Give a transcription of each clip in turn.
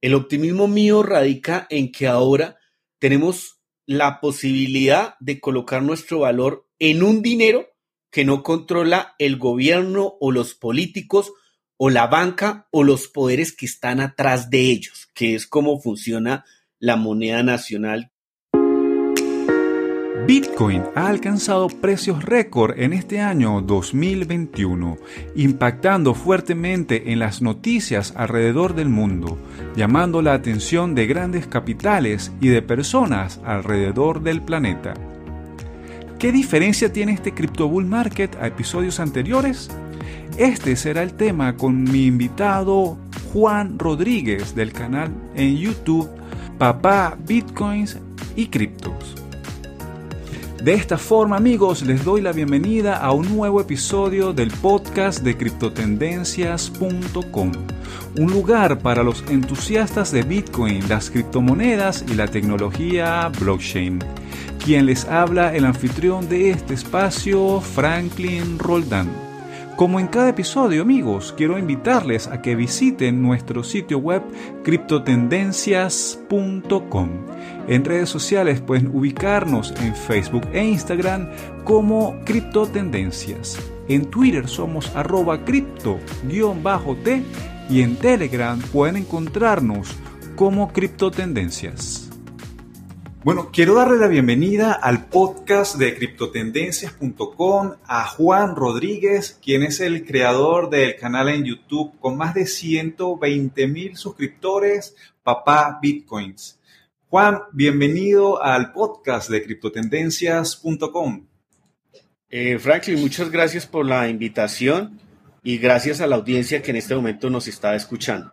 El optimismo mío radica en que ahora tenemos la posibilidad de colocar nuestro valor en un dinero que no controla el gobierno o los políticos o la banca o los poderes que están atrás de ellos, que es como funciona la moneda nacional Bitcoin ha alcanzado precios récord en este año 2021, impactando fuertemente en las noticias alrededor del mundo, llamando la atención de grandes capitales y de personas alrededor del planeta. ¿Qué diferencia tiene este crypto bull market a episodios anteriores? Este será el tema con mi invitado Juan Rodríguez del canal en YouTube Papá Bitcoins y Criptos. De esta forma, amigos, les doy la bienvenida a un nuevo episodio del podcast de criptotendencias.com, un lugar para los entusiastas de Bitcoin, las criptomonedas y la tecnología blockchain. Quien les habla el anfitrión de este espacio, Franklin Roldán. Como en cada episodio, amigos, quiero invitarles a que visiten nuestro sitio web criptotendencias.com. En redes sociales pueden ubicarnos en Facebook e Instagram como Criptotendencias. En Twitter somos arroba cripto-t y en Telegram pueden encontrarnos como Criptotendencias. Bueno, quiero darle la bienvenida al podcast de criptotendencias.com a Juan Rodríguez, quien es el creador del canal en YouTube con más de 120 mil suscriptores, Papá Bitcoins. Juan, bienvenido al podcast de criptotendencias.com. Eh, Franklin, muchas gracias por la invitación y gracias a la audiencia que en este momento nos está escuchando.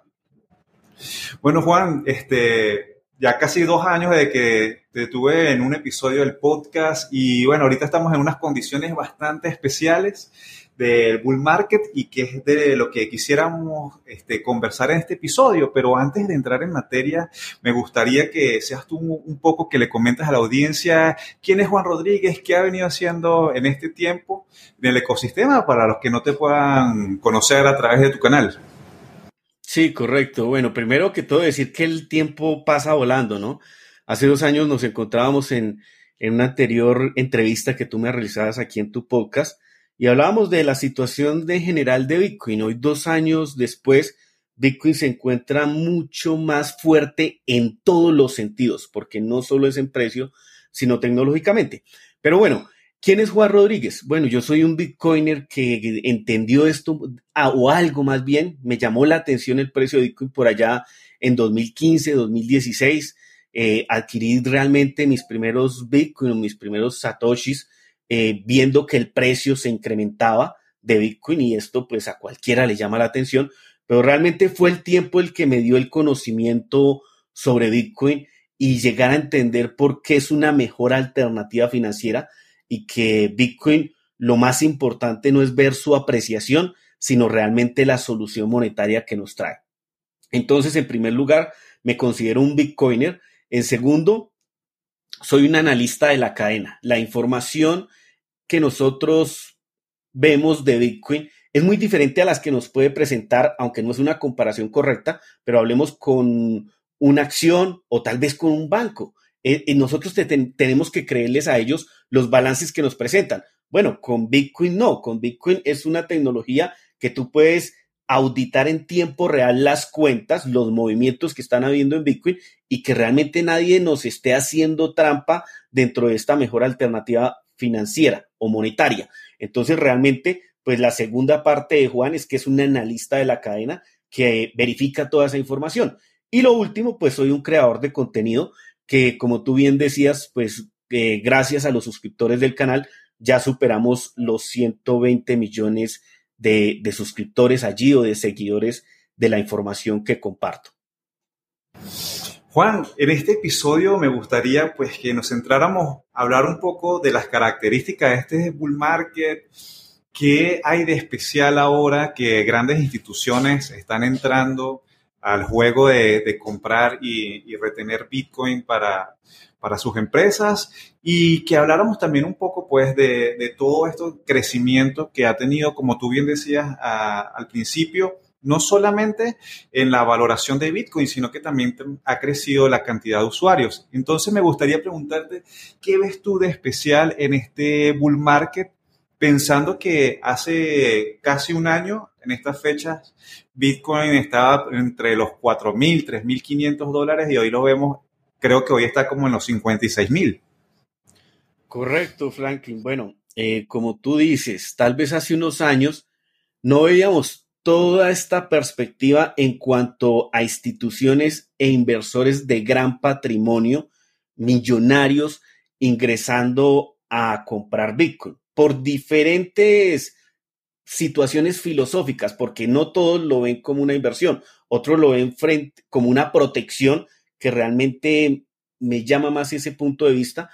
Bueno, Juan, este, ya casi dos años de que te tuve en un episodio del podcast y bueno, ahorita estamos en unas condiciones bastante especiales del bull market y que es de lo que quisiéramos este, conversar en este episodio. Pero antes de entrar en materia, me gustaría que seas tú un poco que le comentas a la audiencia quién es Juan Rodríguez, qué ha venido haciendo en este tiempo en el ecosistema para los que no te puedan conocer a través de tu canal. Sí, correcto. Bueno, primero que todo decir que el tiempo pasa volando, ¿no? Hace dos años nos encontrábamos en, en una anterior entrevista que tú me realizabas aquí en tu podcast y hablábamos de la situación de general de Bitcoin. Hoy, dos años después, Bitcoin se encuentra mucho más fuerte en todos los sentidos, porque no solo es en precio, sino tecnológicamente. Pero bueno, ¿Quién es Juan Rodríguez? Bueno, yo soy un Bitcoiner que entendió esto, o algo más bien, me llamó la atención el precio de Bitcoin por allá en 2015, 2016. Eh, adquirí realmente mis primeros Bitcoin, mis primeros Satoshis, eh, viendo que el precio se incrementaba de Bitcoin y esto pues a cualquiera le llama la atención, pero realmente fue el tiempo el que me dio el conocimiento sobre Bitcoin y llegar a entender por qué es una mejor alternativa financiera y que Bitcoin lo más importante no es ver su apreciación, sino realmente la solución monetaria que nos trae. Entonces, en primer lugar, me considero un Bitcoiner. En segundo, soy un analista de la cadena. La información que nosotros vemos de Bitcoin es muy diferente a las que nos puede presentar, aunque no es una comparación correcta, pero hablemos con una acción o tal vez con un banco. Eh, nosotros tenemos que creerles a ellos los balances que nos presentan. Bueno, con Bitcoin no, con Bitcoin es una tecnología que tú puedes auditar en tiempo real las cuentas, los movimientos que están habiendo en Bitcoin y que realmente nadie nos esté haciendo trampa dentro de esta mejor alternativa financiera o monetaria. Entonces, realmente, pues la segunda parte de Juan es que es un analista de la cadena que verifica toda esa información. Y lo último, pues soy un creador de contenido que, como tú bien decías, pues eh, gracias a los suscriptores del canal, ya superamos los 120 millones de, suscriptores allí o de seguidores de la información que comparto. Juan, en este episodio me gustaría pues que nos centráramos a hablar un poco de las características de este bull market, qué hay de especial ahora que grandes instituciones están entrando al juego de, comprar y, retener Bitcoin para, para sus empresas y que habláramos también un poco pues de, todo este crecimiento que ha tenido, como tú bien decías al principio, no solamente en la valoración de Bitcoin, sino que también ha crecido la cantidad de usuarios. Entonces me gustaría preguntarte, ¿qué ves tú de especial en este bull market? Pensando que hace casi un año, en estas fechas, Bitcoin estaba entre los 4.000, 3.500 dólares y hoy lo vemos, creo que hoy está como en los 56.000. Correcto, Franklin. Bueno, eh, como tú dices, tal vez hace unos años no veíamos toda esta perspectiva en cuanto a instituciones e inversores de gran patrimonio, millonarios, ingresando a comprar Bitcoin por diferentes situaciones filosóficas, porque no todos lo ven como una inversión, otros lo ven frente, como una protección que realmente me llama más ese punto de vista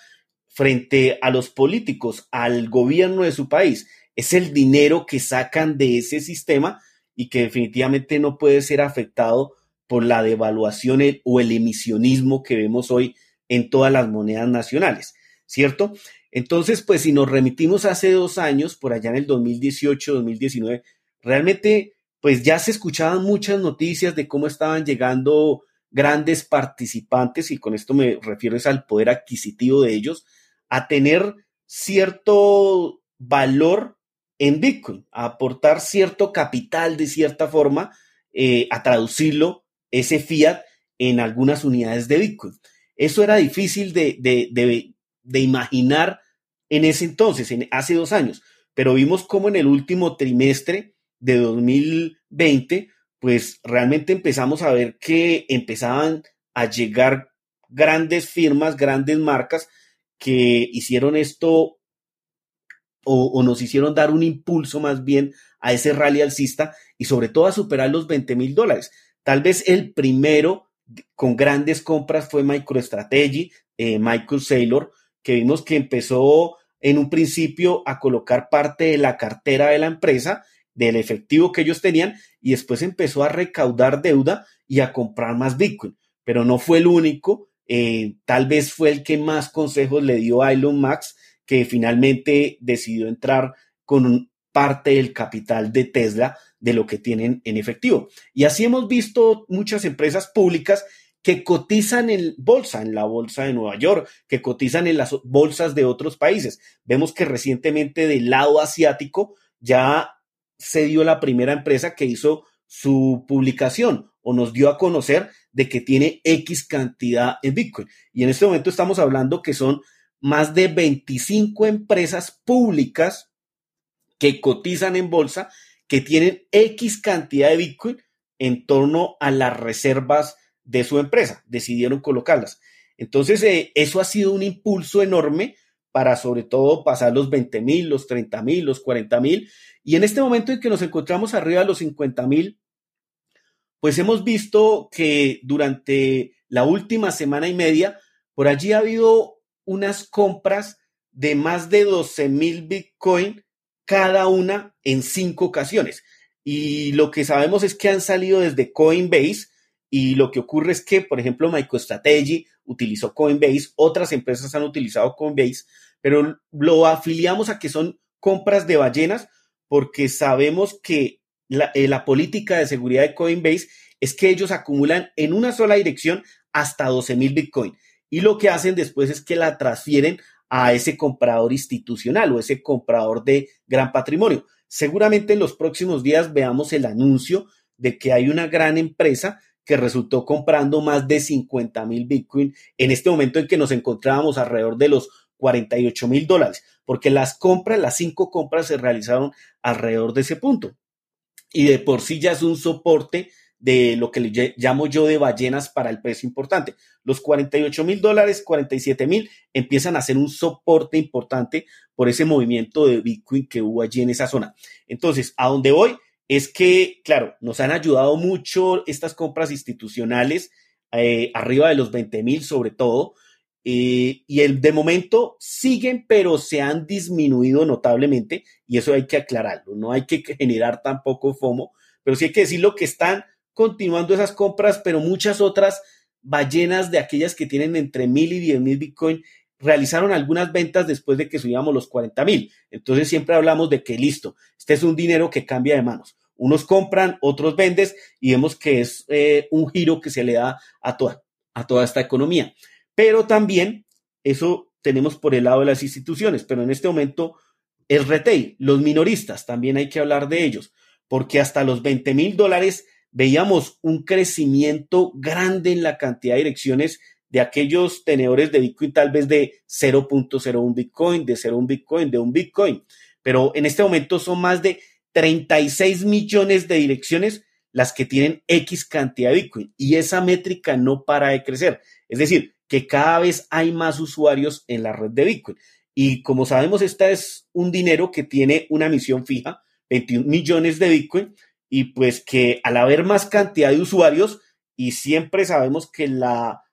frente a los políticos, al gobierno de su país. Es el dinero que sacan de ese sistema y que definitivamente no puede ser afectado por la devaluación o el emisionismo que vemos hoy en todas las monedas nacionales, ¿cierto? Entonces, pues si nos remitimos hace dos años, por allá en el 2018, 2019, realmente, pues ya se escuchaban muchas noticias de cómo estaban llegando grandes participantes, y con esto me refiero al poder adquisitivo de ellos, a tener cierto valor en Bitcoin, a aportar cierto capital de cierta forma, eh, a traducirlo, ese fiat, en algunas unidades de Bitcoin. Eso era difícil de, de, imaginar en ese entonces, en, hace dos años, pero vimos cómo en el último trimestre de 2020, pues realmente empezamos a ver que empezaban a llegar grandes firmas, grandes marcas que hicieron esto o, nos hicieron dar un impulso más bien a ese rally alcista y sobre todo a superar los 20 mil dólares. Tal vez el primero con grandes compras fue MicroStrategy, eh, Michael Saylor, que vimos que empezó en un principio a colocar parte de la cartera de la empresa, del efectivo que ellos tenían, y después empezó a recaudar deuda y a comprar más Bitcoin. Pero no fue el único, eh, tal vez fue el que más consejos le dio a Elon Musk que finalmente decidió entrar con parte del capital de Tesla de lo que tienen en efectivo. Y así hemos visto muchas empresas públicas que cotizan en bolsa, en la bolsa de Nueva York, que cotizan en las bolsas de otros países. Vemos que recientemente del lado asiático ya se dio la primera empresa que hizo su publicación o nos dio a conocer de que tiene X cantidad en Bitcoin. Y en este momento estamos hablando que son más de 25 empresas públicas que cotizan en bolsa, que tienen X cantidad de Bitcoin en torno a las reservas de su empresa. Decidieron colocarlas. Entonces, eh, eso ha sido un impulso enorme para sobre todo pasar los 20 mil, los 30 mil, los 40 mil. Y en este momento en que nos encontramos arriba de los 50 mil, pues hemos visto que durante la última semana y media, por allí ha habido unas compras de más de 12 mil Bitcoin cada una en cinco ocasiones. Y lo que sabemos es que han salido desde Coinbase y lo que ocurre es que, por ejemplo, MicroStrategy utilizó Coinbase, otras empresas han utilizado Coinbase, pero lo afiliamos a que son compras de ballenas porque sabemos que la, eh, la política de seguridad de Coinbase es que ellos acumulan en una sola dirección hasta 12 mil Bitcoin y lo que hacen después es que la transfieren a ese comprador institucional o ese comprador de gran patrimonio. Seguramente en los próximos días veamos el anuncio de que hay una gran empresa que resultó comprando más de 50 mil Bitcoin en este momento en que nos encontrábamos alrededor de los 48 mil dólares, porque las compras, las cinco compras se realizaron alrededor de ese punto. Y de por sí ya es un soporte de lo que llamo yo de ballenas para el precio importante. Los 48 mil dólares, 47 mil, empiezan a ser un soporte importante por ese movimiento de Bitcoin que hubo allí en esa zona. Entonces, a donde voy es que, claro, nos han ayudado mucho estas compras institucionales, eh, arriba de los 20 mil sobre todo, eh, y el, de momento siguen, pero se han disminuido notablemente, y eso hay que aclararlo, no hay que generar tampoco FOMO, pero sí hay que decir lo que están continuando esas compras, pero muchas otras ballenas de aquellas que tienen entre mil y diez mil Bitcoin realizaron algunas ventas después de que subíamos los 40 mil. Entonces siempre hablamos de que listo, este es un dinero que cambia de manos. Unos compran, otros vendes y vemos que es eh, un giro que se le da a toda, a toda esta economía. Pero también eso tenemos por el lado de las instituciones, pero en este momento el retail, los minoristas, también hay que hablar de ellos, porque hasta los 20 mil dólares veíamos un crecimiento grande en la cantidad de direcciones de aquellos tenedores de Bitcoin, tal vez de 0.01 Bitcoin, de 0.1 Bitcoin, de un Bitcoin. Pero en este momento son más de 36 millones de direcciones las que tienen X cantidad de Bitcoin. Y esa métrica no para de crecer. Es decir, que cada vez hay más usuarios en la red de Bitcoin. Y como sabemos, esta es un dinero que tiene una misión fija, 21 millones de Bitcoin, y pues que al haber más cantidad de usuarios, y siempre sabemos que la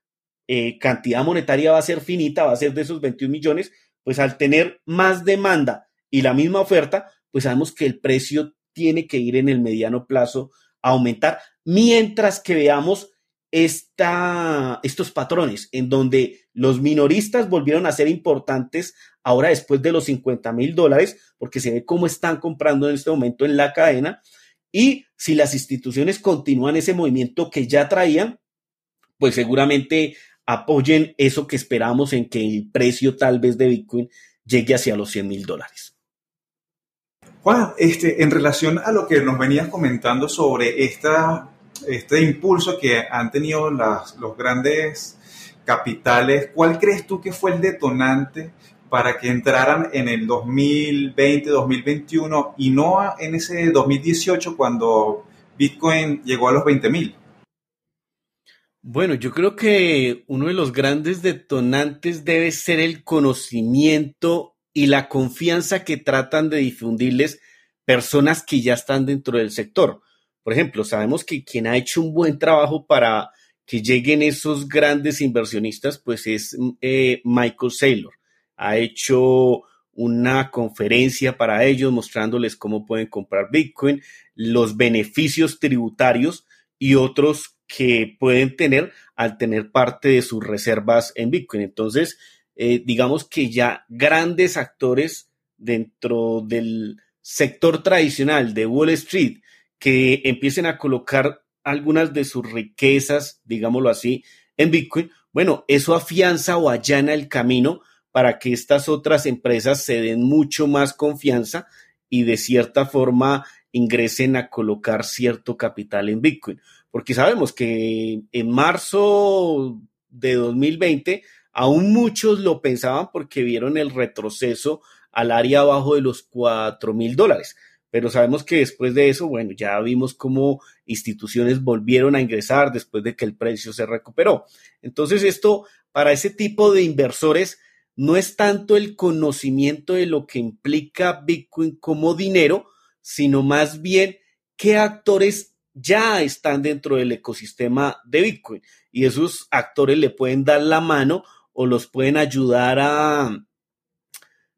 eh, cantidad monetaria va a ser finita, va a ser de esos 21 millones, pues al tener más demanda y la misma oferta, pues sabemos que el precio tiene que ir en el mediano plazo a aumentar, mientras que veamos esta, estos patrones en donde los minoristas volvieron a ser importantes ahora después de los 50 mil dólares, porque se ve cómo están comprando en este momento en la cadena. Y si las instituciones continúan ese movimiento que ya traían, pues seguramente apoyen eso que esperamos en que el precio tal vez de Bitcoin llegue hacia los 100 mil dólares. Juan, este, en relación a lo que nos venías comentando sobre esta, este impulso que han tenido los grandes capitales, ¿cuál crees tú que fue el detonante para que entraran en el 2020, 2021 y no en ese 2018 cuando Bitcoin llegó a los 20 mil? Bueno, yo creo que uno de los grandes detonantes debe ser el conocimiento y la confianza que tratan de difundirles personas que ya están dentro del sector. Por ejemplo, sabemos que quien ha hecho un buen trabajo para que lleguen esos grandes inversionistas, pues es eh, Michael Saylor. Ha hecho una conferencia para ellos mostrándoles cómo pueden comprar Bitcoin, los beneficios tributarios y otros que pueden tener al tener parte de sus reservas en Bitcoin. Entonces, eh, digamos que ya grandes actores dentro del sector tradicional de Wall Street que empiecen a colocar algunas de sus riquezas, digámoslo así, en Bitcoin, bueno, eso afianza o allana el camino para que estas otras empresas se den mucho más confianza y de cierta forma ingresen a colocar cierto capital en Bitcoin porque sabemos que en marzo de 2020 aún muchos lo pensaban porque vieron el retroceso al área abajo de los 4 mil dólares. Pero sabemos que después de eso, bueno, ya vimos cómo instituciones volvieron a ingresar después de que el precio se recuperó. Entonces esto para ese tipo de inversores no es tanto el conocimiento de lo que implica Bitcoin como dinero, sino más bien qué actores ya están dentro del ecosistema de Bitcoin y esos actores le pueden dar la mano o los pueden ayudar a,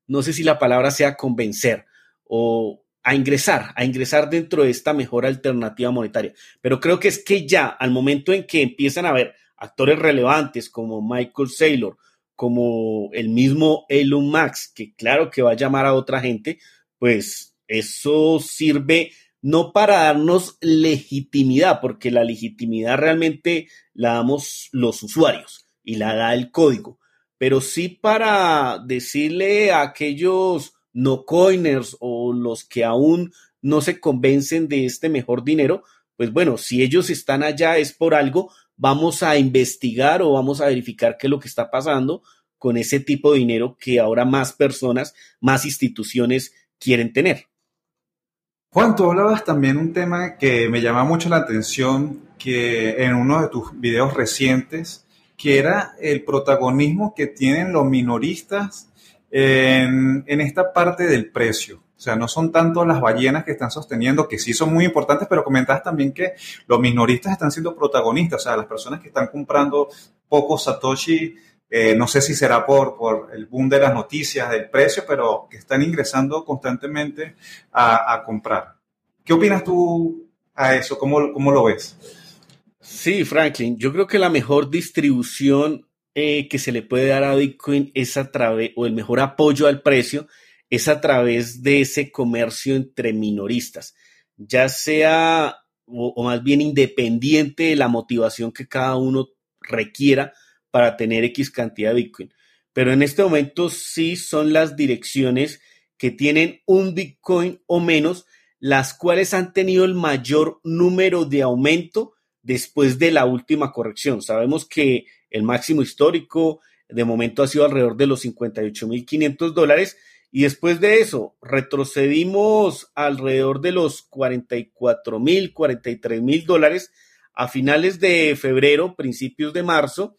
no sé si la palabra sea convencer o a ingresar, a ingresar dentro de esta mejor alternativa monetaria. Pero creo que es que ya al momento en que empiezan a haber actores relevantes como Michael Saylor, como el mismo Elon Max, que claro que va a llamar a otra gente, pues eso sirve no para darnos legitimidad, porque la legitimidad realmente la damos los usuarios y la da el código, pero sí para decirle a aquellos no coiners o los que aún no se convencen de este mejor dinero, pues bueno, si ellos están allá es por algo, vamos a investigar o vamos a verificar qué es lo que está pasando con ese tipo de dinero que ahora más personas, más instituciones quieren tener. Juan, tú hablabas también un tema que me llama mucho la atención, que en uno de tus videos recientes, que era el protagonismo que tienen los minoristas en, esta parte del precio. O sea, no son tanto las ballenas que están sosteniendo, que sí son muy importantes, pero comentabas también que los minoristas están siendo protagonistas, o sea, las personas que están comprando pocos Satoshi eh, no sé si será por, por el boom de las noticias, del precio, pero que están ingresando constantemente a, comprar. ¿Qué opinas tú a eso? ¿Cómo, cómo lo ves? Sí, Franklin, yo creo que la mejor distribución eh, que se le puede dar a Bitcoin es a través, o el mejor apoyo al precio, es a través de ese comercio entre minoristas. ya sea o, más bien independiente de la motivación que cada uno requiera para tener X cantidad de Bitcoin. Pero en este momento sí son las direcciones que tienen un Bitcoin o menos, las cuales han tenido el mayor número de aumento después de la última corrección. Sabemos que el máximo histórico de momento ha sido alrededor de los 58.500 dólares y después de eso retrocedimos alrededor de los 44.000, 43.000 dólares a finales de febrero, principios de marzo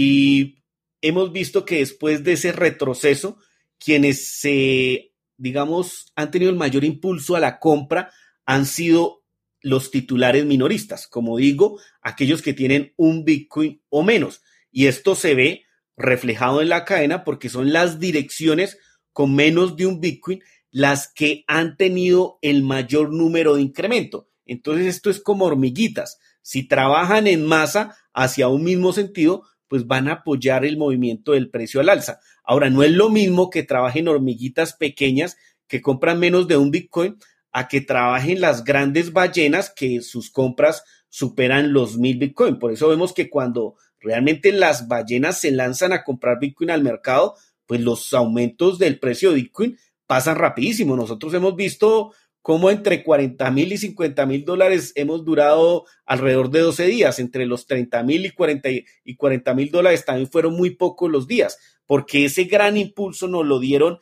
y hemos visto que después de ese retroceso, quienes se, digamos, han tenido el mayor impulso a la compra han sido los titulares minoristas, como digo, aquellos que tienen un Bitcoin o menos. Y esto se ve reflejado en la cadena porque son las direcciones con menos de un Bitcoin las que han tenido el mayor número de incremento. Entonces esto es como hormiguitas. Si trabajan en masa hacia un mismo sentido, pues van a apoyar el movimiento del precio al alza. Ahora, no es lo mismo que trabajen hormiguitas pequeñas que compran menos de un Bitcoin a que trabajen las grandes ballenas que sus compras superan los mil Bitcoin. Por eso vemos que cuando realmente las ballenas se lanzan a comprar Bitcoin al mercado, pues los aumentos del precio de Bitcoin pasan rapidísimo. Nosotros hemos visto cómo entre 40 mil y 50 mil dólares hemos durado alrededor de 12 días. Entre los 30 mil y 40 y 40 mil dólares también fueron muy pocos los días, porque ese gran impulso nos lo dieron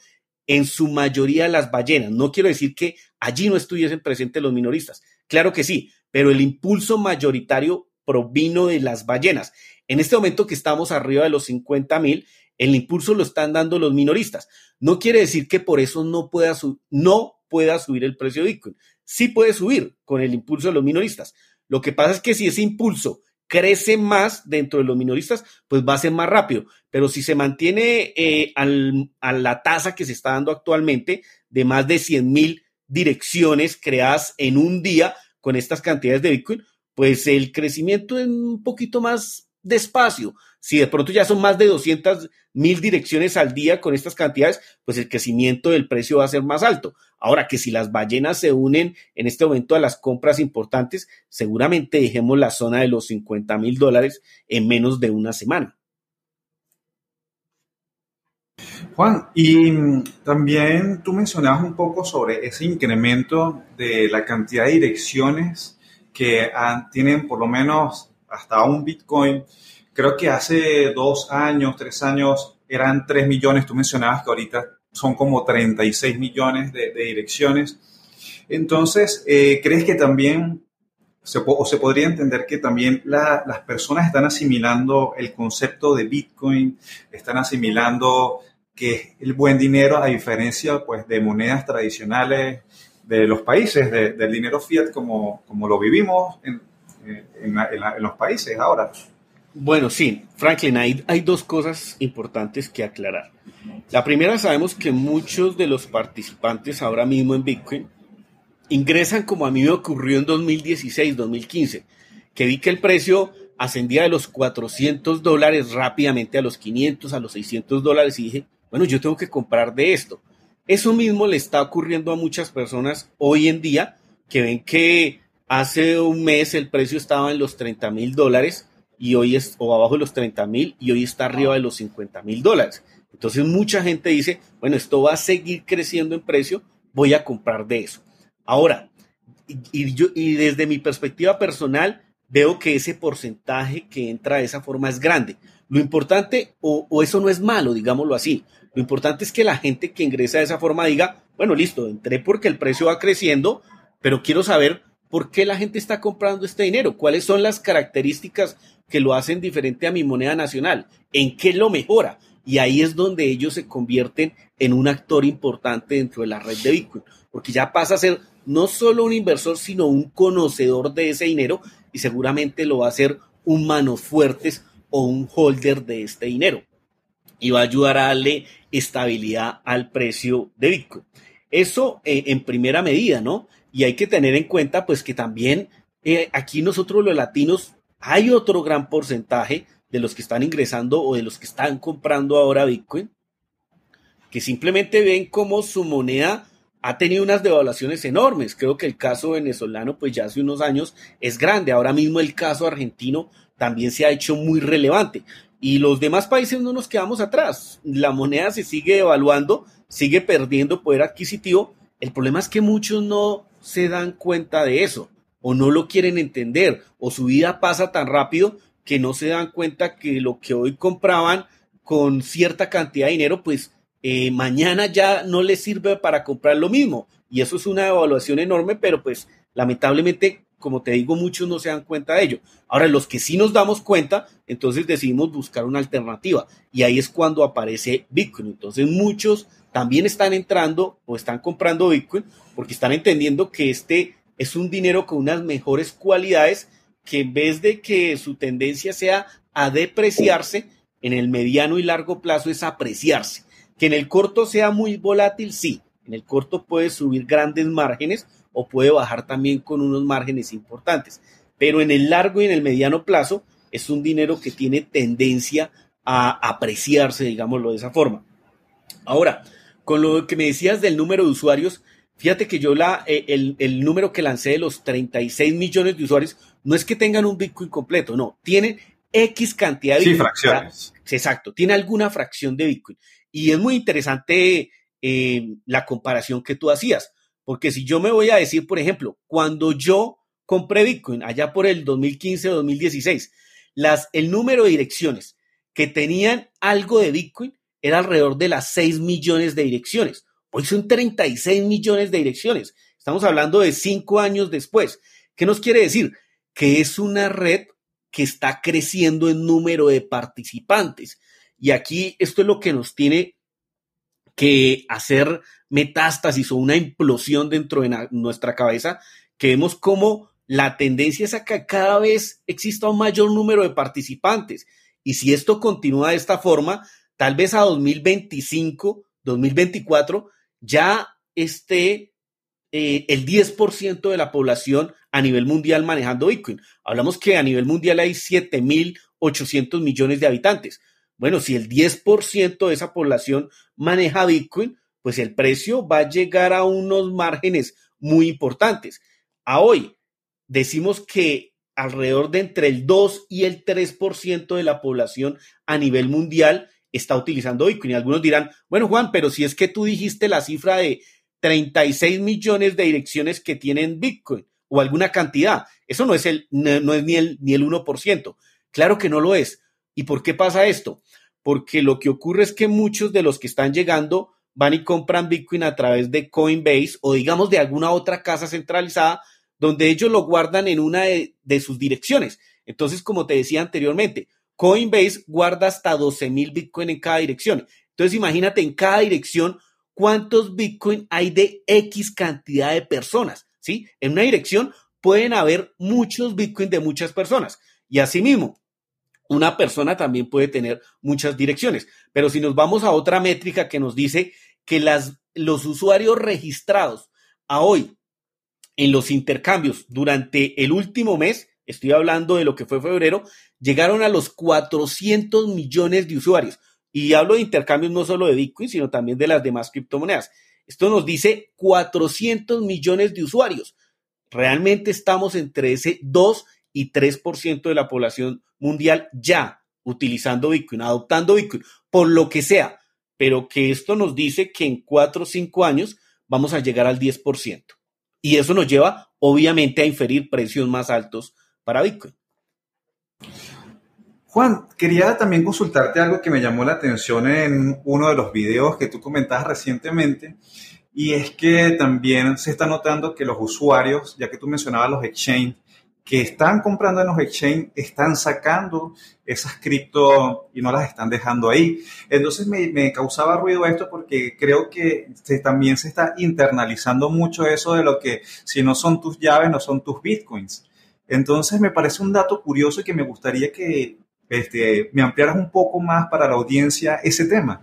en su mayoría las ballenas. No quiero decir que allí no estuviesen presentes los minoristas. Claro que sí, pero el impulso mayoritario provino de las ballenas. En este momento que estamos arriba de los 50 mil, el impulso lo están dando los minoristas. No quiere decir que por eso no pueda, no pueda subir el precio de Bitcoin. Sí puede subir con el impulso de los minoristas. Lo que pasa es que si ese impulso crece más dentro de los minoristas, pues va a ser más rápido. Pero si se mantiene eh, a la tasa que se está dando actualmente de más de 100 mil direcciones creadas en un día con estas cantidades de Bitcoin, pues el crecimiento es un poquito más despacio. Si de pronto ya son más de 200 mil direcciones al día con estas cantidades, pues el crecimiento del precio va a ser más alto. Ahora que si las ballenas se unen en este momento a las compras importantes, seguramente dejemos la zona de los 50 mil dólares en menos de una semana. Juan, y también tú mencionabas un poco sobre ese incremento de la cantidad de direcciones que tienen por lo menos hasta un Bitcoin. Creo que hace dos años, tres años eran tres millones. Tú mencionabas que ahorita son como 36 millones de, direcciones. Entonces, eh, ¿crees que también, se, o se podría entender que también las personas están asimilando el concepto de Bitcoin, están asimilando que es el buen dinero a diferencia pues, de monedas tradicionales de los países, del dinero fiat como, como lo vivimos en, en, los países ahora? Bueno, sí, Franklin, hay, hay dos cosas importantes que aclarar. La primera, sabemos que muchos de los participantes ahora mismo en Bitcoin ingresan como a mí me ocurrió en 2016, 2015, que vi que el precio ascendía de los 400 dólares rápidamente a los 500, a los 600 dólares y dije, bueno, yo tengo que comprar de esto. Eso mismo le está ocurriendo a muchas personas hoy en día que ven que hace un mes el precio estaba en los 30 mil dólares y hoy es o abajo de los 30 mil y hoy está arriba de los 50 mil dólares. Entonces mucha gente dice, bueno, esto va a seguir creciendo en precio, voy a comprar de eso. Ahora, y, yo, y desde mi perspectiva personal, veo que ese porcentaje que entra de esa forma es grande. Lo importante, o, o, eso no es malo, digámoslo así, lo importante es que la gente que ingresa de esa forma diga, bueno, listo, entré porque el precio va creciendo, pero quiero saber por qué la gente está comprando este dinero, cuáles son las características que lo hacen diferente a mi moneda nacional, en qué lo mejora. Y ahí es donde ellos se convierten en un actor importante dentro de la red de Bitcoin, porque ya pasa a ser no solo un inversor, sino un conocedor de ese dinero y seguramente lo va a hacer un manos fuertes o un holder de este dinero. Y va a ayudar a darle estabilidad al precio de Bitcoin. Eso eh, en primera medida, ¿no? Y hay que tener en cuenta pues que también eh, aquí nosotros los latinos hay otro gran porcentaje de los que están ingresando o de los que están comprando ahora Bitcoin, que simplemente ven como su moneda ha tenido unas devaluaciones enormes. Creo que el caso venezolano, pues ya hace unos años es grande. Ahora mismo el caso argentino también se ha hecho muy relevante. Y los demás países no nos quedamos atrás. La moneda se sigue devaluando, sigue perdiendo poder adquisitivo. El problema es que muchos no se dan cuenta de eso o no lo quieren entender o su vida pasa tan rápido que no se dan cuenta que lo que hoy compraban con cierta cantidad de dinero, pues eh, mañana ya no les sirve para comprar lo mismo. Y eso es una evaluación enorme, pero pues lamentablemente, como te digo, muchos no se dan cuenta de ello. Ahora, los que sí nos damos cuenta, entonces decidimos buscar una alternativa. Y ahí es cuando aparece Bitcoin. Entonces muchos también están entrando o están comprando Bitcoin porque están entendiendo que este es un dinero con unas mejores cualidades que en vez de que su tendencia sea a depreciarse, en el mediano y largo plazo es apreciarse. Que en el corto sea muy volátil, sí. En el corto puede subir grandes márgenes o puede bajar también con unos márgenes importantes. Pero en el largo y en el mediano plazo es un dinero que tiene tendencia a apreciarse, digámoslo de esa forma. Ahora, con lo que me decías del número de usuarios, fíjate que yo la, eh, el, el número que lancé de los 36 millones de usuarios no es que tengan un Bitcoin completo, no, tienen X cantidad de Bitcoin. Sí, fracciones. Exacto, tiene alguna fracción de Bitcoin. Y es muy interesante eh, la comparación que tú hacías, porque si yo me voy a decir, por ejemplo, cuando yo compré Bitcoin allá por el 2015 o 2016, las, el número de direcciones que tenían algo de Bitcoin era alrededor de las 6 millones de direcciones. Hoy son 36 millones de direcciones. Estamos hablando de cinco años después. ¿Qué nos quiere decir? Que es una red que está creciendo en número de participantes. Y aquí esto es lo que nos tiene que hacer metástasis o una implosión dentro de nuestra cabeza, que vemos como la tendencia es a que cada vez exista un mayor número de participantes. Y si esto continúa de esta forma, tal vez a 2025, 2024, ya esté eh, el 10% de la población a nivel mundial manejando Bitcoin. Hablamos que a nivel mundial hay 7.800 millones de habitantes. Bueno, si el 10% de esa población maneja Bitcoin, pues el precio va a llegar a unos márgenes muy importantes. A hoy decimos que alrededor de entre el 2 y el 3% de la población a nivel mundial está utilizando Bitcoin. Y algunos dirán, bueno, Juan, pero si es que tú dijiste la cifra de 36 millones de direcciones que tienen Bitcoin o alguna cantidad. Eso no es, el, no, es ni, el, ni el 1%. Claro que no lo es. ¿Y por qué pasa esto? Porque lo que ocurre es que muchos de los que están llegando van y compran Bitcoin a través de Coinbase o digamos de alguna otra casa centralizada donde ellos lo guardan en una de sus direcciones. Entonces, como te decía anteriormente, Coinbase guarda hasta 12 mil Bitcoin en cada dirección. Entonces, imagínate en cada dirección cuántos Bitcoin hay de X cantidad de personas, ¿sí? En una dirección pueden haber muchos Bitcoin de muchas personas. Y asimismo, una persona también puede tener muchas direcciones. Pero si nos vamos a otra métrica que nos dice que los usuarios registrados a hoy en los intercambios durante el último mes, estoy hablando de lo que fue febrero, llegaron a los 400 millones de usuarios. Y hablo de intercambios no solo de Bitcoin, sino también de las demás criptomonedas. Esto nos dice 400 millones de usuarios. Realmente estamos entre ese 2 y 3% de la población mundial ya utilizando Bitcoin, adoptando Bitcoin, por lo que sea. Pero que esto nos dice que en 4 o 5 años vamos a llegar al 10%. Y eso nos lleva, obviamente, a inferir precios más altos para Bitcoin. Juan, quería también consultarte algo que me llamó la atención en uno de los videos que tú comentabas recientemente, y es que también se está notando que los usuarios, ya que tú mencionabas los exchange, que están comprando en los exchange, están sacando esas cripto y no las están dejando ahí. Entonces me, causaba ruido esto porque creo que también se está internalizando mucho eso de lo que si no son tus llaves, no son tus bitcoins. Entonces me parece un dato curioso y que me gustaría que este, me ampliaras un poco más para la audiencia ese tema.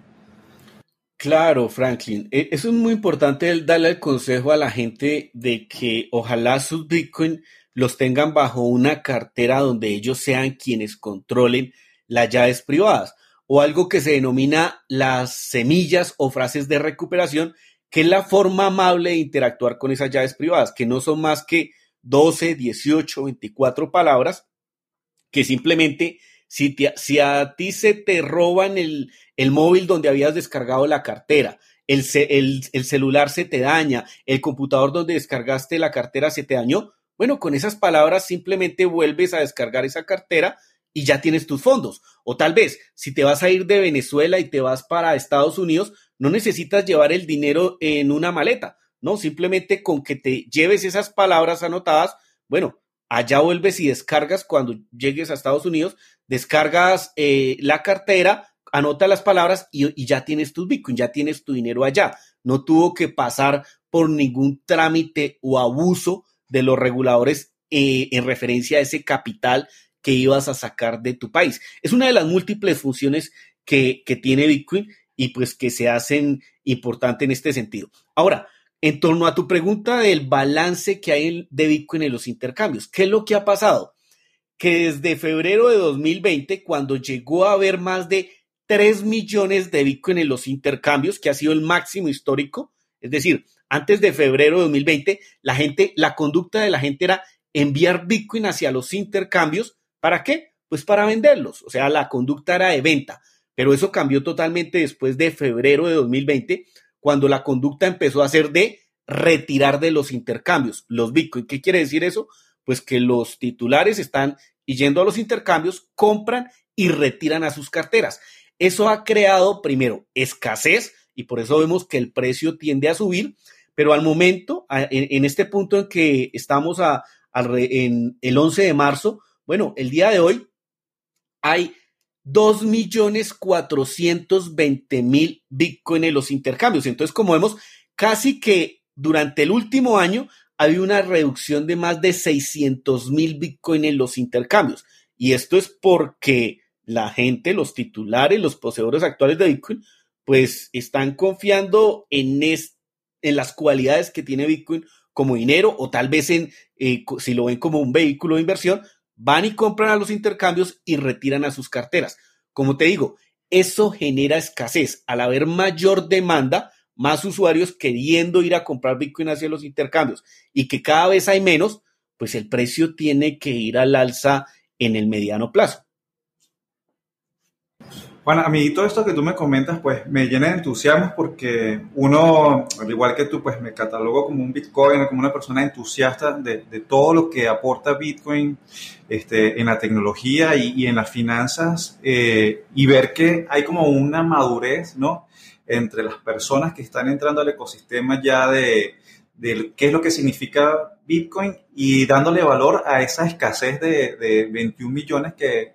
Claro, Franklin. E, eso es muy importante darle el consejo a la gente de que ojalá sus Bitcoin los tengan bajo una cartera donde ellos sean quienes controlen las llaves privadas o algo que se denomina las semillas o frases de recuperación que es la forma amable de interactuar con esas llaves privadas, que no son más que 12, 18, 24 palabras, que simplemente si, a ti se te roban el, el, móvil donde habías descargado la cartera, el, el, el celular se te daña, el computador donde descargaste la cartera se te dañó, bueno, con esas palabras simplemente vuelves a descargar esa cartera y ya tienes tus fondos. O tal vez, si te vas a ir de Venezuela y te vas para Estados Unidos, no necesitas llevar el dinero en una maleta, ¿no? Simplemente con que te lleves esas palabras anotadas, bueno, allá vuelves y descargas cuando llegues a Estados Unidos, descargas eh, la cartera, anota las palabras y, ya tienes tus Bitcoin, ya tienes tu dinero allá. No tuvo que pasar por ningún trámite o abuso de los reguladores eh, en referencia a ese capital que ibas a sacar de tu país. Es una de las múltiples funciones que, que tiene Bitcoin y pues que se hacen importante en este sentido. Ahora, en torno a tu pregunta del balance que hay de Bitcoin en los intercambios, ¿qué es lo que ha pasado? Que desde febrero de 2020, cuando llegó a haber más de 3 millones de Bitcoin en los intercambios, que ha sido el máximo histórico, es decir, antes de febrero de 2020, la gente, la conducta de la gente era enviar Bitcoin hacia los intercambios ¿Para qué? Pues para venderlos. O sea, la conducta era de venta. Pero eso cambió totalmente después de febrero de 2020, cuando la conducta empezó a ser de retirar de los intercambios los Bitcoin. ¿Qué quiere decir eso? Pues que los titulares están yendo a los intercambios, compran y retiran a sus carteras. Eso ha creado, primero, escasez y por eso vemos que el precio tiende a subir, pero al momento, en, este punto en que estamos en el 11 de marzo, bueno, el día de hoy hay 2.420.000 Bitcoin en los intercambios. Entonces, como vemos, casi que durante el último año hay una reducción de más de 600.000 Bitcoin en los intercambios. Y esto es porque la gente, los titulares, los poseedores actuales de Bitcoin, pues están confiando en, en las cualidades que tiene Bitcoin como dinero o tal vez en, eh, si lo ven como un vehículo de inversión, van y compran a los intercambios y retiran a sus carteras. Como te digo, eso genera escasez. Al haber mayor demanda, más usuarios queriendo ir a comprar Bitcoin hacia los intercambios y que cada vez hay menos, pues el precio tiene que ir al alza en el mediano plazo. Bueno, a mí todo esto que tú me comentas, pues me llena de entusiasmo porque uno, al igual que tú, pues me catalogo como un Bitcoin, como una persona entusiasta de, todo lo que aporta Bitcoin este, en la tecnología y, en las finanzas eh, y ver que hay como una madurez, ¿no? Entre las personas que están entrando al ecosistema ya de, qué es lo que significa Bitcoin y dándole valor a esa escasez de, de 21 millones que,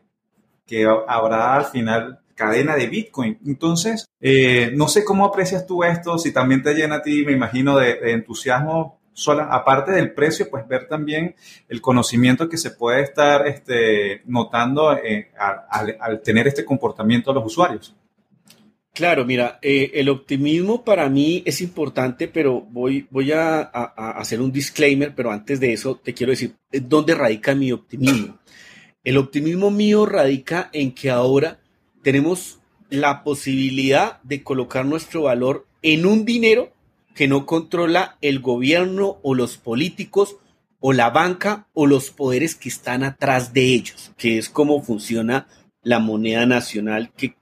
que habrá al final cadena de Bitcoin. Entonces, eh, no sé cómo aprecias tú esto, si también te llena a ti, me imagino, de, entusiasmo, sola, aparte del precio, pues ver también el conocimiento que se puede estar este, notando eh, al, tener este comportamiento de los usuarios. Claro, mira, eh, el optimismo para mí es importante, pero voy, voy a, hacer un disclaimer, pero antes de eso te quiero decir dónde radica mi optimismo. El optimismo mío radica en que ahora tenemos la posibilidad de colocar nuestro valor en un dinero que no controla el gobierno o los políticos o la banca o los poderes que están atrás de ellos, que es como funciona la moneda nacional que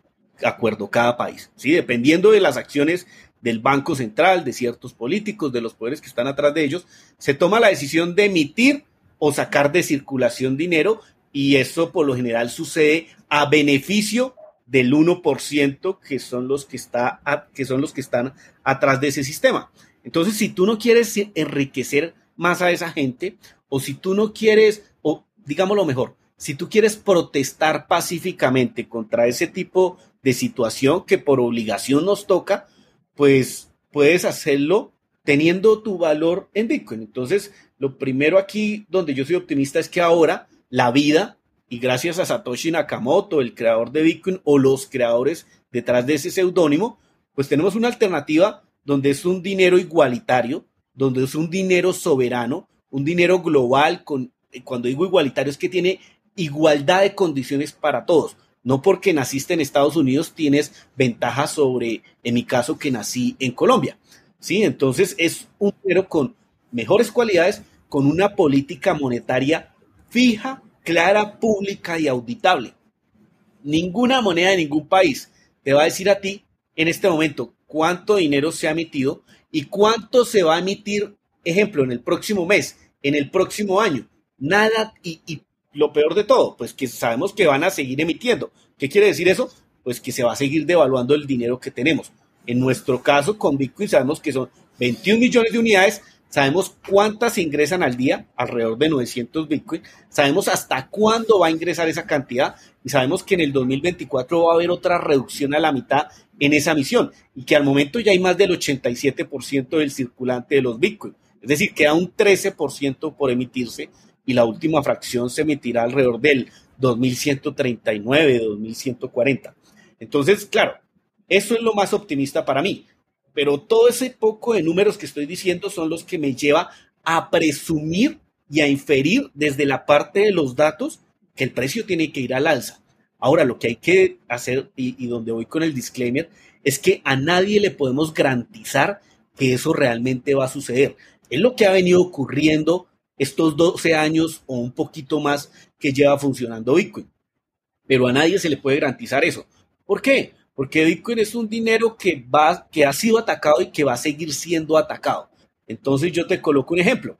acuerdo cada país. ¿sí? Dependiendo de las acciones del Banco Central, de ciertos políticos, de los poderes que están atrás de ellos, se toma la decisión de emitir o sacar de circulación dinero y eso por lo general sucede a beneficio del 1% que son los que, está, que son los que están atrás de ese sistema. Entonces, si tú no quieres enriquecer más a esa gente, o si tú no quieres, o digámoslo mejor, si tú quieres protestar pacíficamente contra ese tipo de situación que por obligación nos toca, pues puedes hacerlo teniendo tu valor en Bitcoin. Entonces, lo primero aquí donde yo soy optimista es que ahora la vida y gracias a Satoshi Nakamoto, el creador de Bitcoin o los creadores detrás de ese seudónimo, pues tenemos una alternativa donde es un dinero igualitario, donde es un dinero soberano, un dinero global, con, eh, cuando digo igualitario es que tiene igualdad de condiciones para todos. No porque naciste en Estados Unidos tienes ventaja sobre, en mi caso, que nací en Colombia, ¿sí? Entonces es un dinero con mejores cualidades, con una política monetaria fija, clara, pública y auditable. Ninguna moneda de ningún país te va a decir a ti en este momento cuánto dinero se ha emitido y cuánto se va a emitir, ejemplo, en el próximo mes, en el próximo año. Nada, y, y lo peor de todo, pues que sabemos que van a seguir emitiendo. ¿Qué quiere decir eso? Pues que se va a seguir devaluando el dinero que tenemos. En nuestro caso, con Bitcoin sabemos que son 21 millones de unidades, sabemos cuántas ingresan al día, alrededor de 900 Bitcoin, sabemos hasta cuándo va a ingresar esa cantidad y sabemos que en el 2024 va a haber otra reducción a la mitad en esa misión y que al momento ya hay más del 87% del circulante de los Bitcoin. Es decir, queda un 13% por emitirse y la última fracción se emitirá alrededor del 2139, 2140. Entonces, claro, eso es lo más optimista para mí. Pero todo ese poco de números que estoy diciendo son los que me lleva a presumir y a inferir desde la parte de los datos que el precio tiene que ir al alza. Ahora, lo que hay que hacer, y, y, donde voy con el disclaimer, es que a nadie le podemos garantizar que eso realmente va a suceder. Es lo que ha venido ocurriendo estos 12 años o un poquito más que lleva funcionando Bitcoin. Pero a nadie se le puede garantizar eso. ¿Por qué? Porque Bitcoin es un dinero que, va, que ha sido atacado y que va a seguir siendo atacado. Entonces yo te coloco un ejemplo.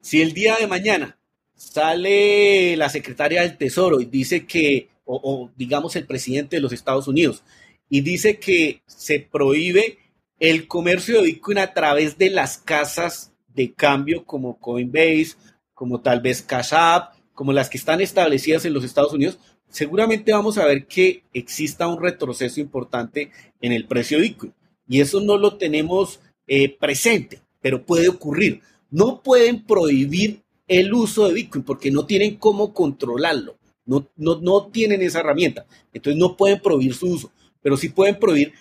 Si el día de mañana sale la secretaria del Tesoro y dice que, o, o, digamos el presidente de los Estados Unidos, y dice que se prohíbe el comercio de Bitcoin a través de las casas de cambio como Coinbase, como tal vez Cash App, como las que están establecidas en los Estados Unidos, seguramente vamos a ver que exista un retroceso importante en el precio de Bitcoin. Y eso no lo tenemos eh, presente, pero puede ocurrir. No pueden prohibir el uso de Bitcoin porque no tienen cómo controlarlo. No, no, no tienen esa herramienta. Entonces no pueden prohibir su uso, pero sí pueden prohibir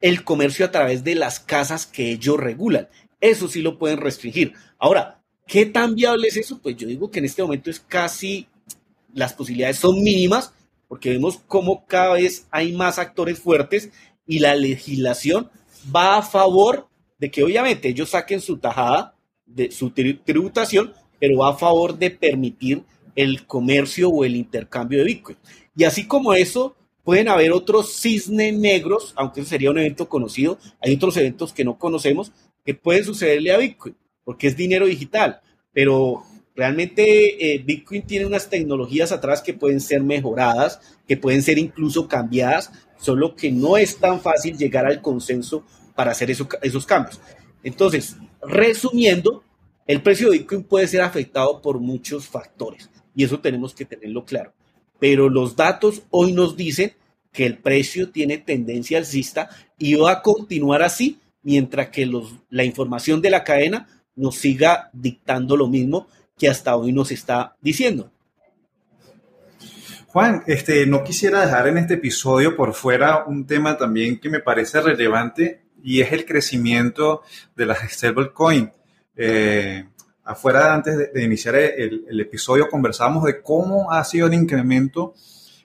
el comercio a través de las casas que ellos regulan. Eso sí lo pueden restringir. Ahora, ¿qué tan viable es eso? Pues yo digo que en este momento es casi las posibilidades son mínimas porque vemos cómo cada vez hay más actores fuertes y la legislación va a favor de que obviamente ellos saquen su tajada de su tributación, pero va a favor de permitir el comercio o el intercambio de Bitcoin. Y así como eso, pueden haber otros cisnes negros, aunque sería un evento conocido, hay otros eventos que no conocemos que pueden sucederle a Bitcoin, porque es dinero digital, pero Realmente eh, Bitcoin tiene unas tecnologías atrás que pueden ser mejoradas, que pueden ser incluso cambiadas, solo que no es tan fácil llegar al consenso para hacer esos cambios. Entonces, resumiendo, el precio de Bitcoin puede ser afectado por muchos factores y eso tenemos que tenerlo claro. Pero los datos hoy nos dicen que el precio tiene tendencia alcista y va a continuar así mientras que los, la información de la cadena nos siga dictando lo mismo que hasta hoy nos está diciendo. Juan, este, no quisiera dejar en este episodio por fuera un tema también que me parece relevante y es el crecimiento de las stablecoin. Eh, afuera, antes de, de iniciar el, episodio, conversamos de cómo ha sido el incremento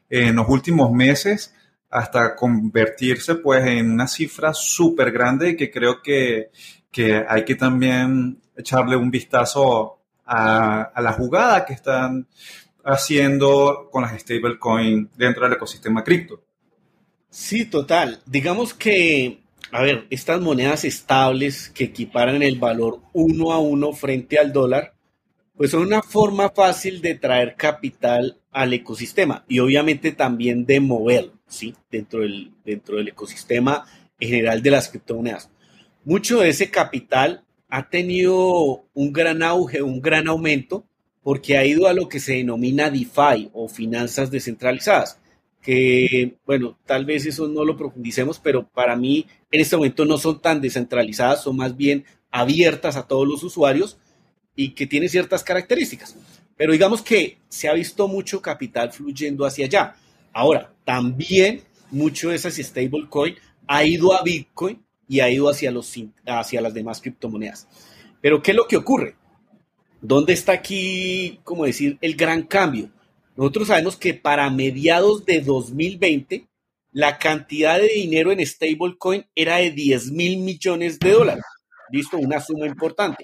en los últimos meses hasta convertirse pues en una cifra súper grande que creo que, que hay que también echarle un vistazo a, la jugada que están haciendo con las stablecoin dentro del ecosistema cripto. Sí, total. Digamos que, a ver, estas monedas estables que equiparan el valor uno a uno frente al dólar, pues son una forma fácil de traer capital al ecosistema y obviamente también de mover, ¿sí? Dentro del, dentro del ecosistema general de las criptomonedas. Mucho de ese capital ha tenido un gran auge, un gran aumento, porque ha ido a lo que se denomina DeFi o finanzas descentralizadas, que, bueno, tal vez eso no lo profundicemos, pero para mí en este momento no son tan descentralizadas, son más bien abiertas a todos los usuarios y que tienen ciertas características. Pero digamos que se ha visto mucho capital fluyendo hacia allá. Ahora, también mucho de esas stablecoin ha ido a Bitcoin y ha ido hacia, los, hacia las demás criptomonedas. Pero ¿qué es lo que ocurre? ¿Dónde está aquí, como decir, el gran cambio? Nosotros sabemos que para mediados de 2020 la cantidad de dinero en stablecoin era de 10 mil millones de dólares. Listo, una suma importante.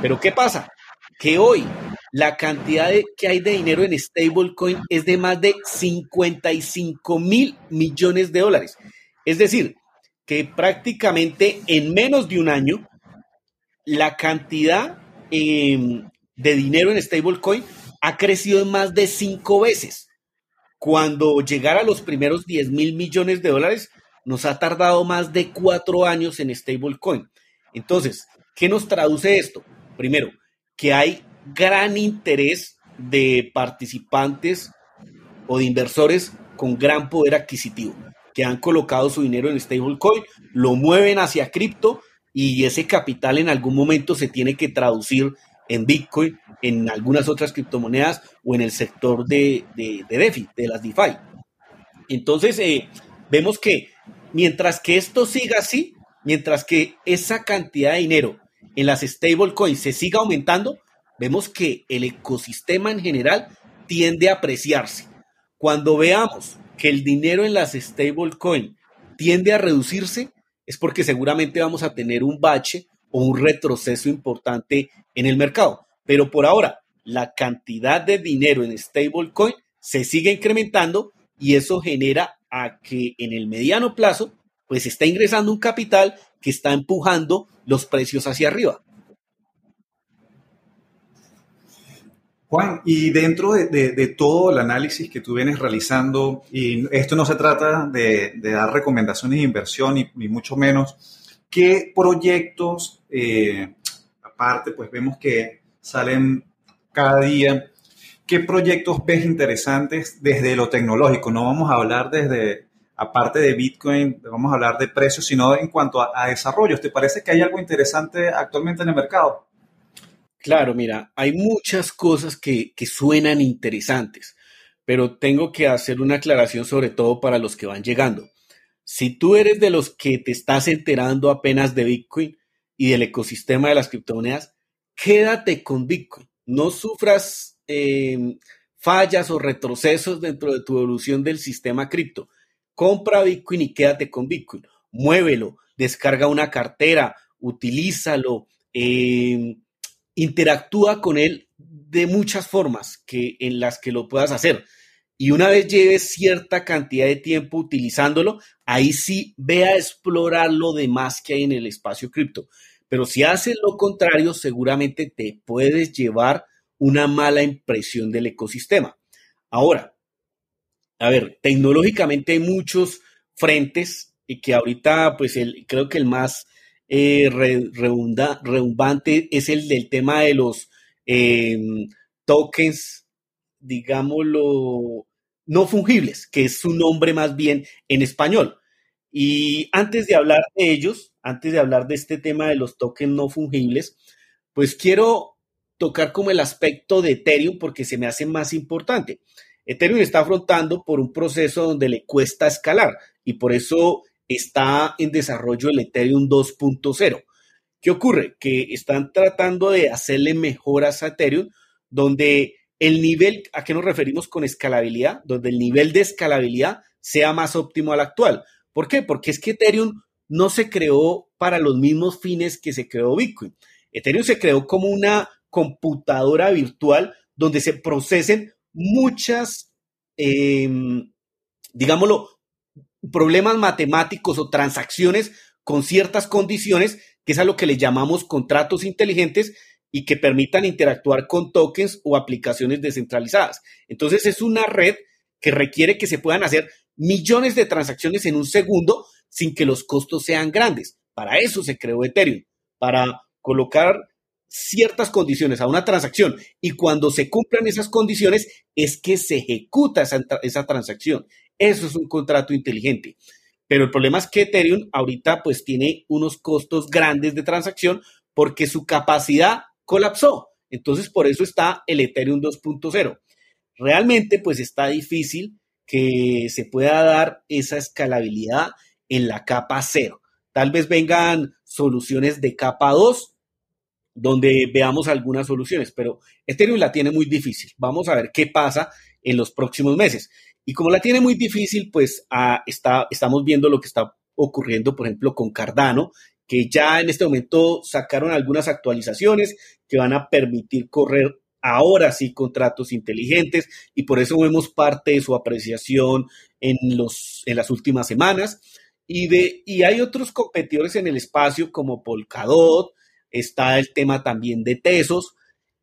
Pero ¿qué pasa? Que hoy la cantidad que hay de dinero en stablecoin es de más de 55 mil millones de dólares. Es decir, que prácticamente en menos de un año la cantidad em, de dinero en stablecoin ha crecido en más de cinco veces. Cuando llegar a los primeros 10 mil millones de dólares, nos ha tardado más de cuatro años en stablecoin. Entonces, ¿qué nos traduce esto? Primero, que hay gran interés de participantes o de inversores con gran poder adquisitivo, que han colocado su dinero en stablecoin, lo mueven hacia cripto y ese capital en algún momento se tiene que traducir en Bitcoin, en algunas otras criptomonedas o en el sector de, de, DeFi, de las DeFi. Entonces, eh, vemos que mientras que esto siga así, mientras que esa cantidad de dinero en las stablecoins se siga aumentando, vemos que el ecosistema en general tiende a apreciarse. Cuando veamos que el dinero en las stablecoins tiende a reducirse, es porque seguramente vamos a tener un bache o un retroceso importante en el mercado. Pero por ahora, la cantidad de dinero en stablecoin se sigue incrementando y eso genera a que en el mediano plazo, pues está ingresando un capital que está empujando los precios hacia arriba. Juan, y dentro de, todo el análisis que tú vienes realizando, y esto no se trata de, dar recomendaciones de inversión, ni mucho menos, ¿Qué proyectos, eh, aparte, pues vemos que salen cada día, qué proyectos ves interesantes desde lo tecnológico? No vamos a hablar desde, aparte de Bitcoin, vamos a hablar de precios, sino en cuanto a, a desarrollos. ¿Te parece que hay algo interesante actualmente en el mercado? Claro, mira, hay muchas cosas que, suenan interesantes, pero tengo que hacer una aclaración sobre todo para los que van llegando. Si tú eres de los que te estás enterando apenas de Bitcoin y del ecosistema de las criptomonedas, quédate con Bitcoin. No sufras em, fallas o retrocesos dentro de tu evolución del sistema cripto. Compra Bitcoin y quédate con Bitcoin. Muévelo, descarga una cartera, utilízalo, em, interactúa con él de muchas formas que, en las que lo puedas hacer y una vez lleves cierta cantidad de tiempo utilizándolo, ahí sí ve a explorar lo demás que hay en el espacio cripto. Pero si haces lo contrario, seguramente te puedes llevar una mala impresión del ecosistema. Ahora, a ver, tecnológicamente hay muchos frentes y que ahorita, pues el, creo que el más eh, es el del tema de los em, tokens, digámoslo, no fungibles, que es su nombre más bien en español. Y antes de hablar de ellos, antes de hablar de este tema de los tokens no fungibles, pues quiero tocar como el aspecto de Ethereum porque se me hace más importante. Ethereum está afrontando por un proceso donde le cuesta escalar y por eso está en desarrollo el Ethereum 2.0. ¿Qué ocurre? Que están tratando de hacerle mejoras a Ethereum donde el nivel, ¿a qué nos referimos con escalabilidad? Donde el nivel de escalabilidad sea más óptimo al actual. ¿Por qué? Porque es que Ethereum no se creó para los mismos fines que se creó Bitcoin. Ethereum se creó como una computadora virtual donde se procesen muchas, em, digámoslo, problemas matemáticos o transacciones con ciertas condiciones, que es a lo que le llamamos contratos inteligentes, y que permitan interactuar con tokens o aplicaciones descentralizadas. Entonces es una red que requiere que se puedan hacer millones de transacciones en un segundo sin que los costos sean grandes. Para eso se creó Ethereum, para colocar ciertas condiciones a una transacción y cuando se cumplan esas condiciones es que se ejecuta esa, esa transacción. Eso es un contrato inteligente. Pero el problema es que Ethereum ahorita pues tiene unos costos grandes de transacción porque su capacidad colapsó. Entonces, por eso está el Ethereum 2.0. Realmente, pues está difícil que se pueda dar esa escalabilidad en la capa 0. Tal vez vengan soluciones de capa 2, donde veamos algunas soluciones, pero Ethereum la tiene muy difícil. Vamos a ver qué pasa en los próximos meses. Y como la tiene muy difícil, pues ah, está, estamos viendo lo que está ocurriendo, por ejemplo, con Cardano, que ya en este momento sacaron algunas actualizaciones que van a permitir correr ahora sí contratos inteligentes y por eso vemos parte de su apreciación en, los, en las últimas semanas. Y, de, y hay otros competidores en el espacio como Polkadot, está el tema también de Tesos,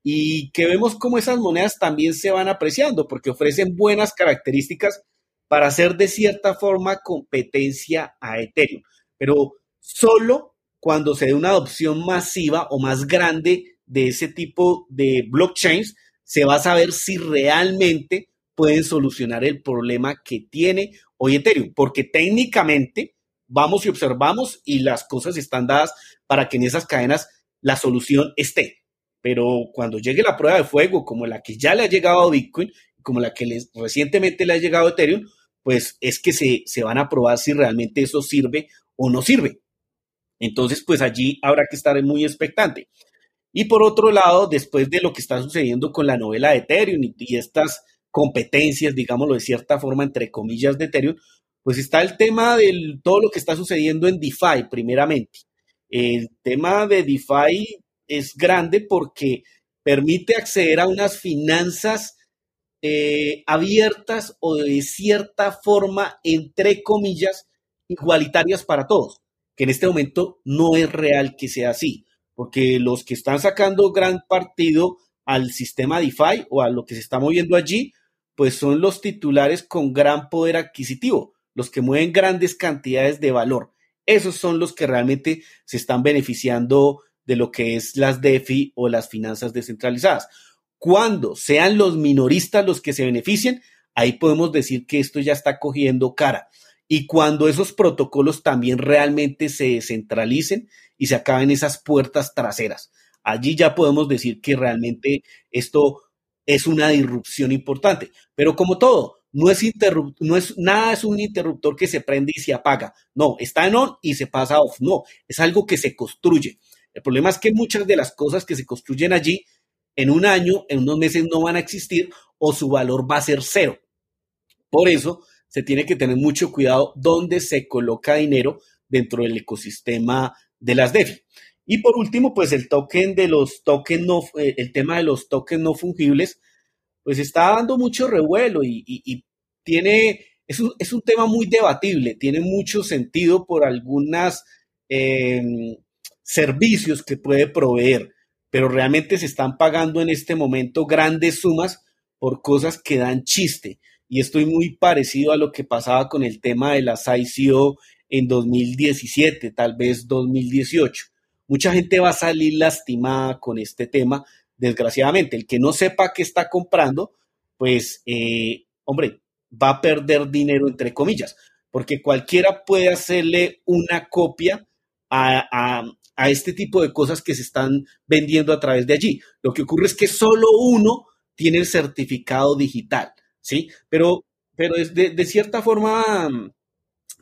y que vemos cómo esas monedas también se van apreciando porque ofrecen buenas características para hacer de cierta forma competencia a Ethereum, pero solo cuando se dé una adopción masiva o más grande de ese tipo de blockchains, se va a saber si realmente pueden solucionar el problema que tiene hoy Ethereum, porque técnicamente vamos y observamos y las cosas están dadas para que en esas cadenas la solución esté. Pero cuando llegue la prueba de fuego, como la que ya le ha llegado a Bitcoin, como la que recientemente le ha llegado a Ethereum, pues es que se, se van a probar si realmente eso sirve o no sirve. Entonces, pues allí habrá que estar muy expectante. Y por otro lado, después de lo que está sucediendo con la novela de Ethereum y, estas competencias, digámoslo de cierta forma, entre comillas, de Ethereum, pues está el tema de todo lo que está sucediendo en DeFi, primeramente. El tema de DeFi es grande porque permite acceder a unas finanzas eh, abiertas o de cierta forma, entre comillas, igualitarias para todos, que en este momento no es real que sea así porque los que están sacando gran partido al sistema DeFi o a lo que se está moviendo allí, pues son los titulares con gran poder adquisitivo, los que mueven grandes cantidades de valor. Esos son los que realmente se están beneficiando de lo que es las DeFi o las finanzas descentralizadas. Cuando sean los minoristas los que se beneficien, ahí podemos decir que esto ya está cogiendo cara. Y cuando esos protocolos también realmente se descentralicen y se acaben esas puertas traseras. Allí ya podemos decir que realmente esto es una disrupción importante. Pero como todo, no es, no es nada es un interruptor que se prende y se apaga. No, está en on y se pasa off. No, es algo que se construye. El problema es que muchas de las cosas que se construyen allí en un año, en unos meses no van a existir o su valor va a ser cero. Por eso se tiene que tener mucho cuidado dónde se coloca dinero dentro del ecosistema de las DeFi. Y por último, pues el token de los tokens no, eh, el tema de los tokens no fungibles, pues está dando mucho revuelo y, tiene, es un, es un, tema muy debatible, tiene mucho sentido por algunos em, servicios que puede proveer, pero realmente se están pagando en este momento grandes sumas por cosas que dan chiste. Y estoy muy parecido a lo que pasaba con el tema de las ICO en 2017, tal vez 2018. Mucha gente va a salir lastimada con este tema, desgraciadamente. El que no sepa qué está comprando, pues, eh, hombre, va a perder dinero, entre comillas, porque cualquiera puede hacerle una copia a, a, este tipo de cosas que se están vendiendo a través de allí. Lo que ocurre es que solo uno tiene el certificado digital, ¿sí? Pero, pero de, de cierta forma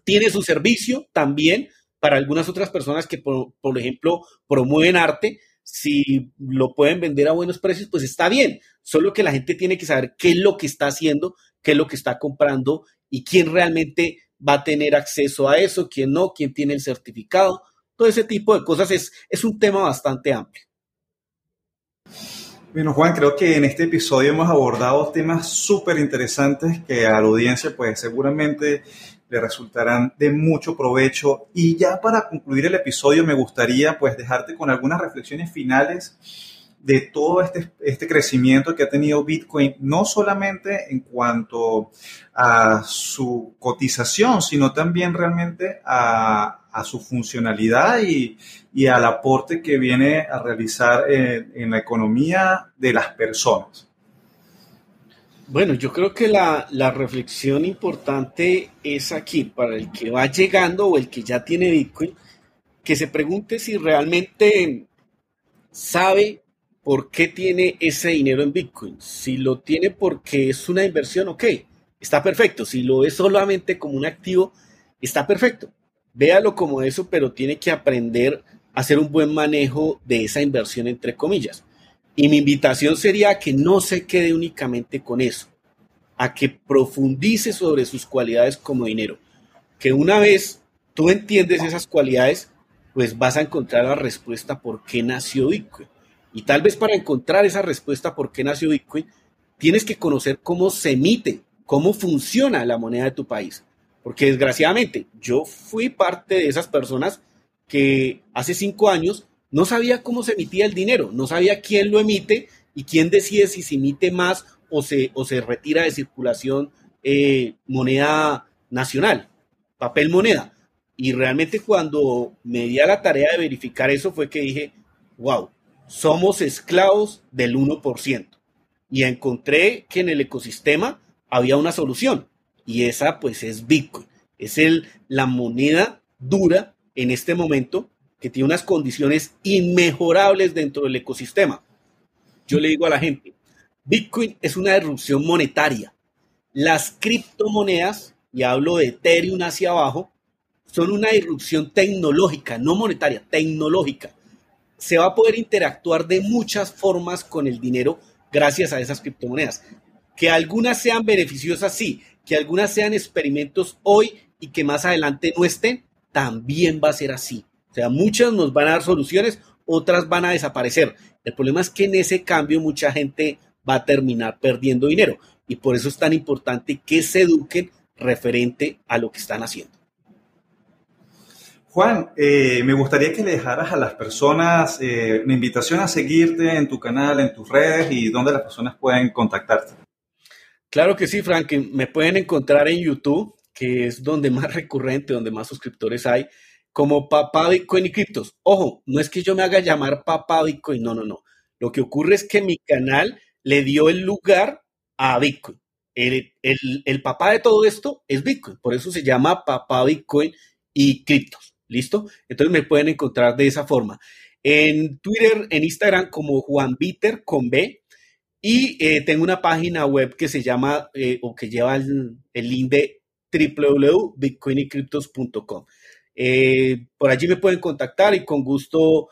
tiene su servicio también para algunas otras personas que, por, ejemplo, promueven arte. Si lo pueden vender a buenos precios, pues está bien. Solo que la gente tiene que saber qué es lo que está haciendo, qué es lo que está comprando y quién realmente va a tener acceso a eso, quién no, quién tiene el certificado. Todo ese tipo de cosas es, es un tema bastante amplio. Bueno, Juan, creo que en este episodio hemos abordado temas súper interesantes que a la audiencia, pues seguramente le resultarán de mucho provecho. Y ya para concluir el episodio, me gustaría pues dejarte con algunas reflexiones finales de todo este, este crecimiento que ha tenido Bitcoin, no solamente en cuanto a su cotización, sino también realmente a, su funcionalidad y, y, al aporte que viene a realizar en la economía de las personas. Bueno, yo creo que la, reflexión importante es aquí, para el que va llegando o el que ya tiene Bitcoin, que se pregunte si realmente sabe por qué tiene ese dinero en Bitcoin. Si lo tiene porque es una inversión, ok, está perfecto. Si lo es solamente como un activo, está perfecto. Véalo como eso, pero tiene que aprender a hacer un buen manejo de esa inversión, entre comillas. Y mi invitación sería que no se quede únicamente con eso. a que profundice sobre sus cualidades como dinero. Que una vez tú entiendes esas cualidades, pues vas a encontrar la respuesta por qué nació Bitcoin. Y tal vez para encontrar esa respuesta por qué nació Bitcoin, tienes que conocer cómo se emite, cómo funciona la moneda de tu país. Porque desgraciadamente yo fui parte de esas personas que hace cinco años no sabía cómo se emitía el dinero, no sabía quién lo emite y quién decide si se emite más o se, o se retira de circulación eh, moneda nacional, papel moneda. Y realmente cuando me di a la tarea de verificar eso fue que dije, wow, somos esclavos del 1%. Y encontré que en el ecosistema había una solución y esa pues es Bitcoin. Es el, la moneda dura en este momento que tiene unas condiciones inmejorables dentro del ecosistema. Yo le digo a la gente, Bitcoin es una erupción monetaria. Las criptomonedas, y hablo de Ethereum hacia abajo, son una irrupción tecnológica, no monetaria, tecnológica. Se va a poder interactuar de muchas formas con el dinero gracias a esas criptomonedas. Que algunas sean beneficiosas, sí, que algunas sean experimentos hoy y que más adelante no estén, también va a ser así. O sea, muchas nos van a dar soluciones, otras van a desaparecer. El problema es que en ese cambio mucha gente va a terminar perdiendo dinero y por eso es tan importante que se eduquen referente a lo que están haciendo. Juan, eh, me gustaría que le dejaras a las personas eh, una invitación a seguirte en tu canal, en tus redes y donde las personas pueden contactarte. Claro que sí, Frank. Me pueden encontrar en YouTube, que es donde más recurrente, donde más suscriptores hay, como Papá Bitcoin y Criptos. Ojo, no es que yo me haga llamar Papá Bitcoin, no, no, no. Lo que ocurre es que mi canal le dio el lugar a Bitcoin. El, el, papá de todo esto es Bitcoin, por eso se llama Papá Bitcoin y Criptos. ¿Listo? Entonces me pueden encontrar de esa forma. En Twitter, en Instagram como Juan Bitter con B, y eh, tengo una página web que se llama eh, o que lleva el, link de www.bitcoinycryptos.com. Eh, por allí me pueden contactar y con gusto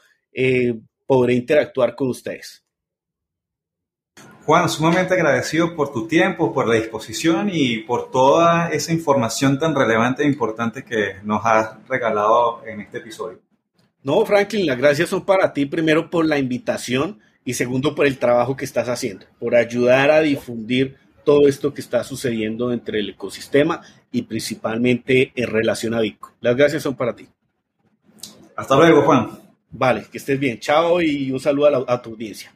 podré interactuar con ustedes. Juan, sumamente agradecido por tu tiempo, por la disposición y por toda esa información tan relevante e importante que nos has regalado en este episodio. No, Franklin, las gracias son para ti primero por la invitación y segundo por el trabajo que estás haciendo, por ayudar a difundir todo esto que está sucediendo entre el ecosistema y principalmente en relación a Vico. Las gracias son para ti. Hasta luego, Juan. Vale, que estés bien. Chao y un saludo a, a tu audiencia.